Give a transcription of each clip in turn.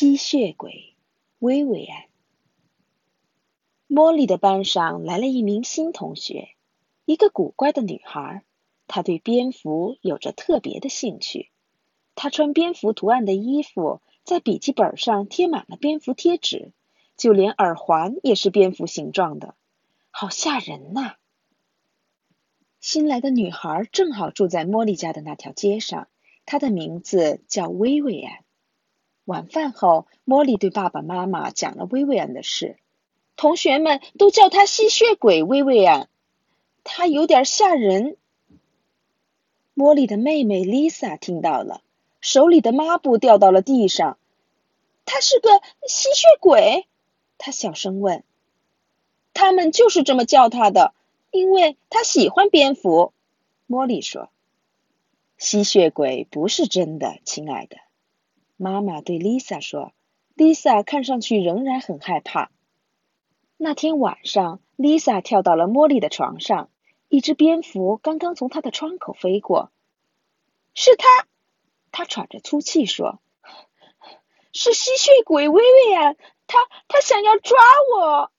吸血鬼薇薇安。茉莉的班上来了一名新同学，一个古怪的女孩。她对蝙蝠有着特别的兴趣。她穿蝙蝠图案的衣服，在笔记本上贴满了蝙蝠贴纸，就连耳环也是蝙蝠形状的，好吓人呐！新来的女孩正好住在茉莉家的那条街上，她的名字叫薇薇安。晚饭后，茉莉对爸爸妈妈讲了薇薇安的事。同学们都叫她吸血鬼薇薇安，她有点吓人。茉莉的妹妹丽莎听到了，手里的抹布掉到了地上。她是个吸血鬼？她小声问。他们就是这么叫她的，因为她喜欢蝙蝠。茉莉说：“吸血鬼不是真的，亲爱的。”妈妈对丽莎说：“丽莎看上去仍然很害怕。”那天晚上，丽莎跳到了茉莉的床上，一只蝙蝠刚刚从她的窗口飞过。是他，他喘着粗气说：“是吸血鬼薇薇安，他他想要抓我。”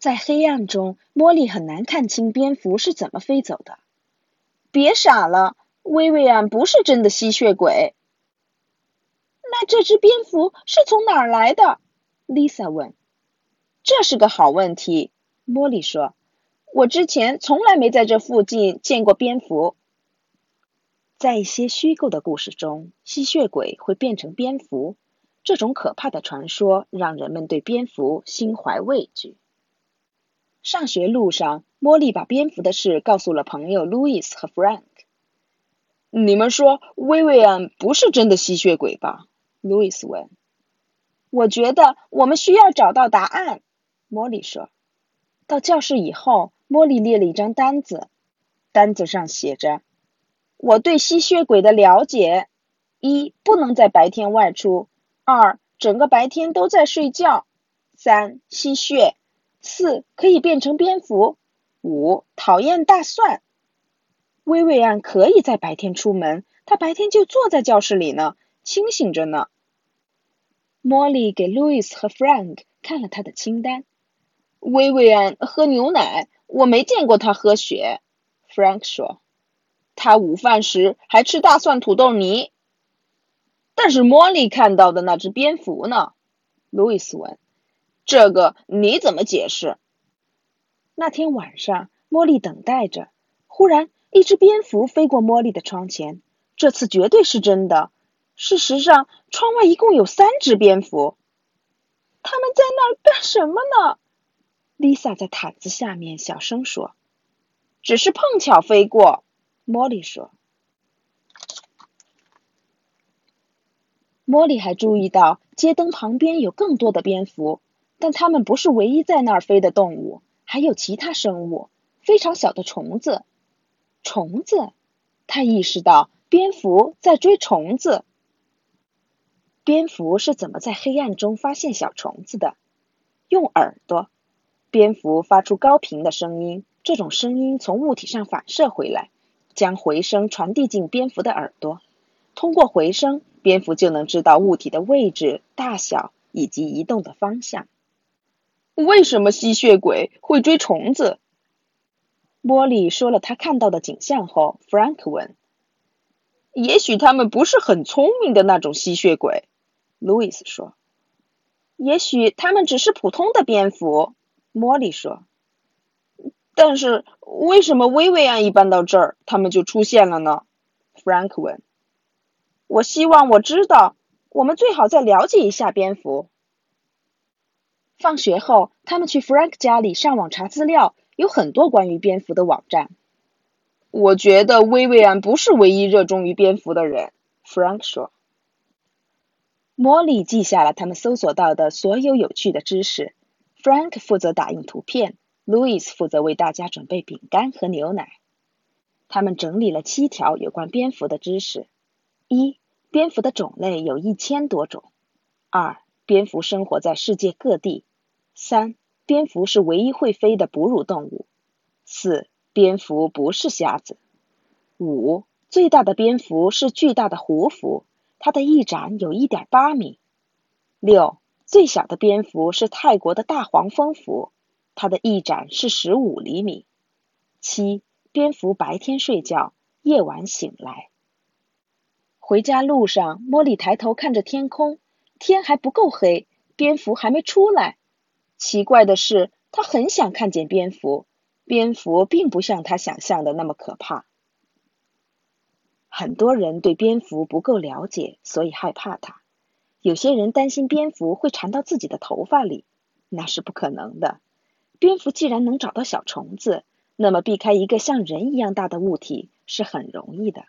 在黑暗中，茉莉很难看清蝙蝠是怎么飞走的。别傻了，薇薇安不是真的吸血鬼。那这只蝙蝠是从哪儿来的？Lisa 问。这是个好问题，茉莉说。我之前从来没在这附近见过蝙蝠。在一些虚构的故事中，吸血鬼会变成蝙蝠。这种可怕的传说让人们对蝙蝠心怀畏惧。上学路上，茉莉把蝙蝠的事告诉了朋友 Louis 和 Frank。你们说，薇薇安不是真的吸血鬼吧？路易斯问：“我觉得我们需要找到答案。”莫莉说。到教室以后，莫莉列了一张单子，单子上写着：“我对吸血鬼的了解：一、不能在白天外出；二、整个白天都在睡觉；三、吸血；四、可以变成蝙蝠；五、讨厌大蒜。”薇薇安可以在白天出门，她白天就坐在教室里呢。清醒着呢。莫莉给路易斯和 Frank 看了他的清单。薇薇安喝牛奶，我没见过他喝血。Frank 说，他午饭时还吃大蒜土豆泥。但是茉莉看到的那只蝙蝠呢？路易斯问。这个你怎么解释？那天晚上，茉莉等待着，忽然一只蝙蝠飞过茉莉的窗前。这次绝对是真的。事实上，窗外一共有三只蝙蝠。他们在那儿干什么呢？Lisa 在毯子下面小声说：“只是碰巧飞过。”茉莉说。茉莉还注意到街灯旁边有更多的蝙蝠，但它们不是唯一在那儿飞的动物，还有其他生物，非常小的虫子。虫子，他意识到蝙蝠在追虫子。蝙蝠是怎么在黑暗中发现小虫子的？用耳朵。蝙蝠发出高频的声音，这种声音从物体上反射回来，将回声传递进蝙蝠的耳朵。通过回声，蝙蝠就能知道物体的位置、大小以及移动的方向。为什么吸血鬼会追虫子？茉莉说了他看到的景象后，Frank 问：“也许他们不是很聪明的那种吸血鬼。”路易斯说：“也许他们只是普通的蝙蝠。”茉莉说：“但是为什么薇薇安一搬到这儿，他们就出现了呢？”Frank 问。“我希望我知道。我们最好再了解一下蝙蝠。”放学后，他们去 Frank 家里上网查资料，有很多关于蝙蝠的网站。我觉得薇薇安不是唯一热衷于蝙蝠的人，Frank 说。茉莉记下了他们搜索到的所有有趣的知识。Frank 负责打印图片，Louis 负责为大家准备饼干和牛奶。他们整理了七条有关蝙蝠的知识：一、蝙蝠的种类有一千多种；二、蝙蝠生活在世界各地；三、蝙蝠是唯一会飞的哺乳动物；四、蝙蝠不是瞎子；五、最大的蝙蝠是巨大的胡蝠。它的翼展有一点八米。六，最小的蝙蝠是泰国的大黄蜂蝠，它的翼展是十五厘米。七，蝙蝠白天睡觉，夜晚醒来。回家路上，茉莉抬头看着天空，天还不够黑，蝙蝠还没出来。奇怪的是，她很想看见蝙蝠，蝙蝠并不像她想象的那么可怕。很多人对蝙蝠不够了解，所以害怕它。有些人担心蝙蝠会缠到自己的头发里，那是不可能的。蝙蝠既然能找到小虫子，那么避开一个像人一样大的物体是很容易的。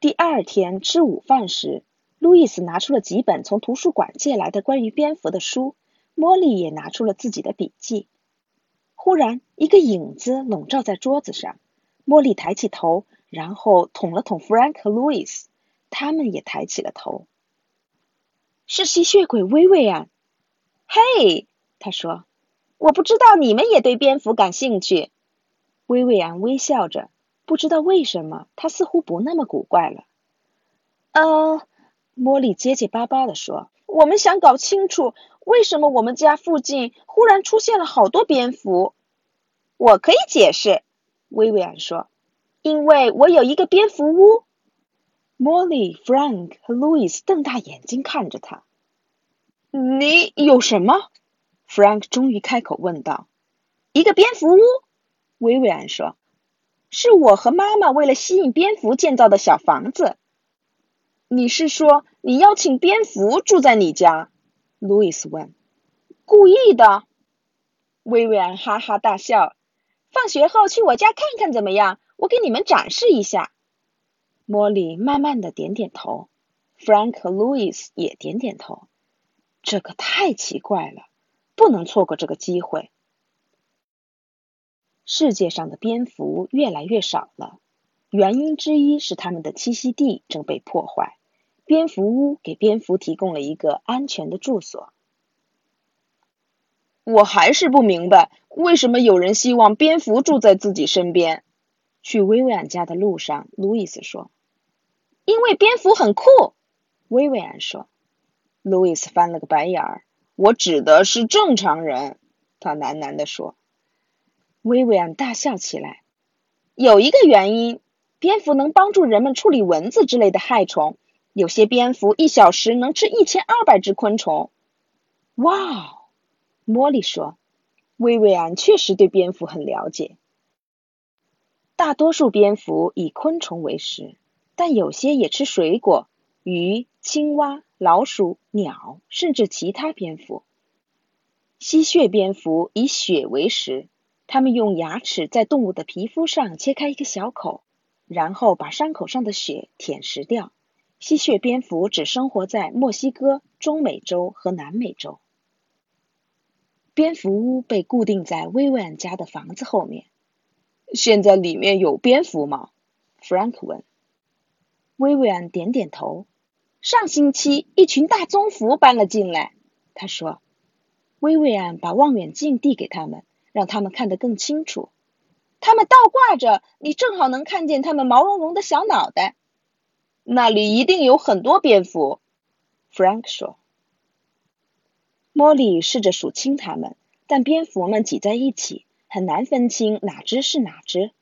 第二天吃午饭时，路易斯拿出了几本从图书馆借来的关于蝙蝠的书，茉莉也拿出了自己的笔记。忽然，一个影子笼罩在桌子上，茉莉抬起头。然后捅了捅 Frank 和 Louis，他们也抬起了头。是吸血鬼薇薇安。嘿，他说：“我不知道你们也对蝙蝠感兴趣。”薇薇安微笑着，不知道为什么，他似乎不那么古怪了。呃，茉莉结结巴巴地说：“我们想搞清楚，为什么我们家附近忽然出现了好多蝙蝠。”我可以解释，薇薇安说。因为我有一个蝙蝠屋。Molly、Frank 和 Louis 瞪大眼睛看着他。你有什么？Frank 终于开口问道。一个蝙蝠屋，薇薇安说。是我和妈妈为了吸引蝙蝠建造的小房子。你是说你邀请蝙蝠住在你家？Louis 问。故意的。薇薇安哈哈大笑。放学后去我家看看怎么样？我给你们展示一下。茉莉慢慢的点点头，Frank 和 Louis 也点点头。这可太奇怪了，不能错过这个机会。世界上的蝙蝠越来越少了，原因之一是它们的栖息地正被破坏。蝙蝠屋给蝙蝠提供了一个安全的住所。我还是不明白，为什么有人希望蝙蝠住在自己身边。去薇薇安家的路上，路易斯说：“因为蝙蝠很酷。”薇薇安说。路易斯翻了个白眼儿：“我指的是正常人。”他喃喃地说。薇薇安大笑起来：“有一个原因，蝙蝠能帮助人们处理蚊子之类的害虫。有些蝙蝠一小时能吃一千二百只昆虫。”哇，茉莉说：“薇薇安确实对蝙蝠很了解。”大多数蝙蝠以昆虫为食，但有些也吃水果、鱼、青蛙、老鼠、鸟，甚至其他蝙蝠。吸血蝙蝠以血为食，它们用牙齿在动物的皮肤上切开一个小口，然后把伤口上的血舔食掉。吸血蝙蝠只生活在墨西哥、中美洲和南美洲。蝙蝠屋被固定在薇薇安家的房子后面。现在里面有蝙蝠吗？Frank 问。薇薇安点点头。上星期一群大棕蝠搬了进来，他说。薇薇安把望远镜递给他们，让他们看得更清楚。他们倒挂着，你正好能看见他们毛茸茸的小脑袋。那里一定有很多蝙蝠，Frank 说。茉莉试着数清它们，但蝙蝠们挤在一起。很难分清哪只是哪只。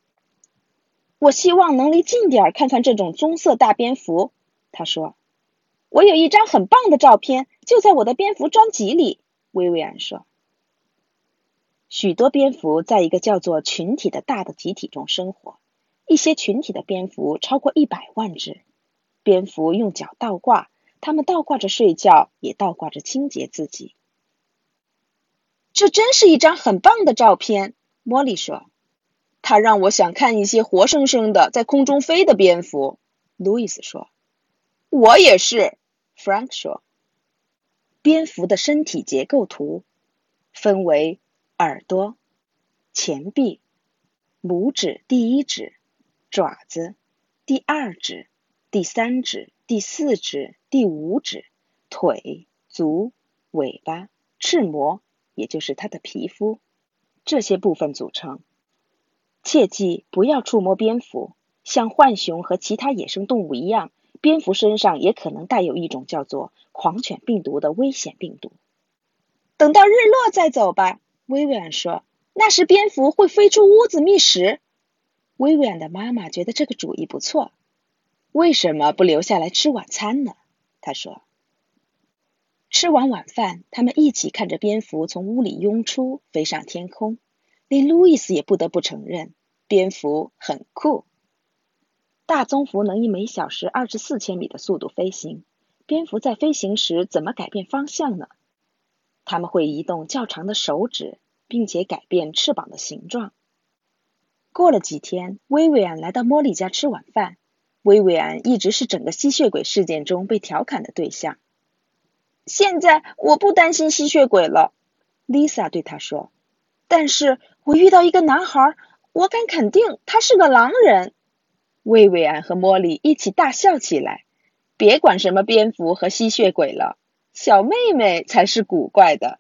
我希望能离近点儿看看这种棕色大蝙蝠，他说。我有一张很棒的照片，就在我的蝙蝠专辑里。薇薇安说。许多蝙蝠在一个叫做群体的大的集体中生活，一些群体的蝙蝠超过一百万只。蝙蝠用脚倒挂，它们倒挂着睡觉，也倒挂着清洁自己。这真是一张很棒的照片，茉莉说。它让我想看一些活生生的在空中飞的蝙蝠，路易斯说。我也是，Frank 说。蝙蝠的身体结构图分为耳朵、前臂、拇指、第一指、爪子、第二指、第三指、第四指、第五指、腿、足、尾巴、翅膜。也就是它的皮肤，这些部分组成。切记不要触摸蝙蝠，像浣熊和其他野生动物一样，蝙蝠身上也可能带有一种叫做狂犬病毒的危险病毒。等到日落再走吧，薇薇安说。那时蝙蝠会飞出屋子觅食。薇薇安的妈妈觉得这个主意不错。为什么不留下来吃晚餐呢？她说。吃完晚饭，他们一起看着蝙蝠从屋里涌出，飞上天空。连路易斯也不得不承认，蝙蝠很酷。大棕蝠能以每小时二十四千米的速度飞行。蝙蝠在飞行时怎么改变方向呢？它们会移动较长的手指，并且改变翅膀的形状。过了几天，薇薇安来到莫莉家吃晚饭。薇薇安一直是整个吸血鬼事件中被调侃的对象。现在我不担心吸血鬼了，Lisa 对他说。但是我遇到一个男孩，我敢肯定他是个狼人。薇薇安和茉莉一起大笑起来。别管什么蝙蝠和吸血鬼了，小妹妹才是古怪的。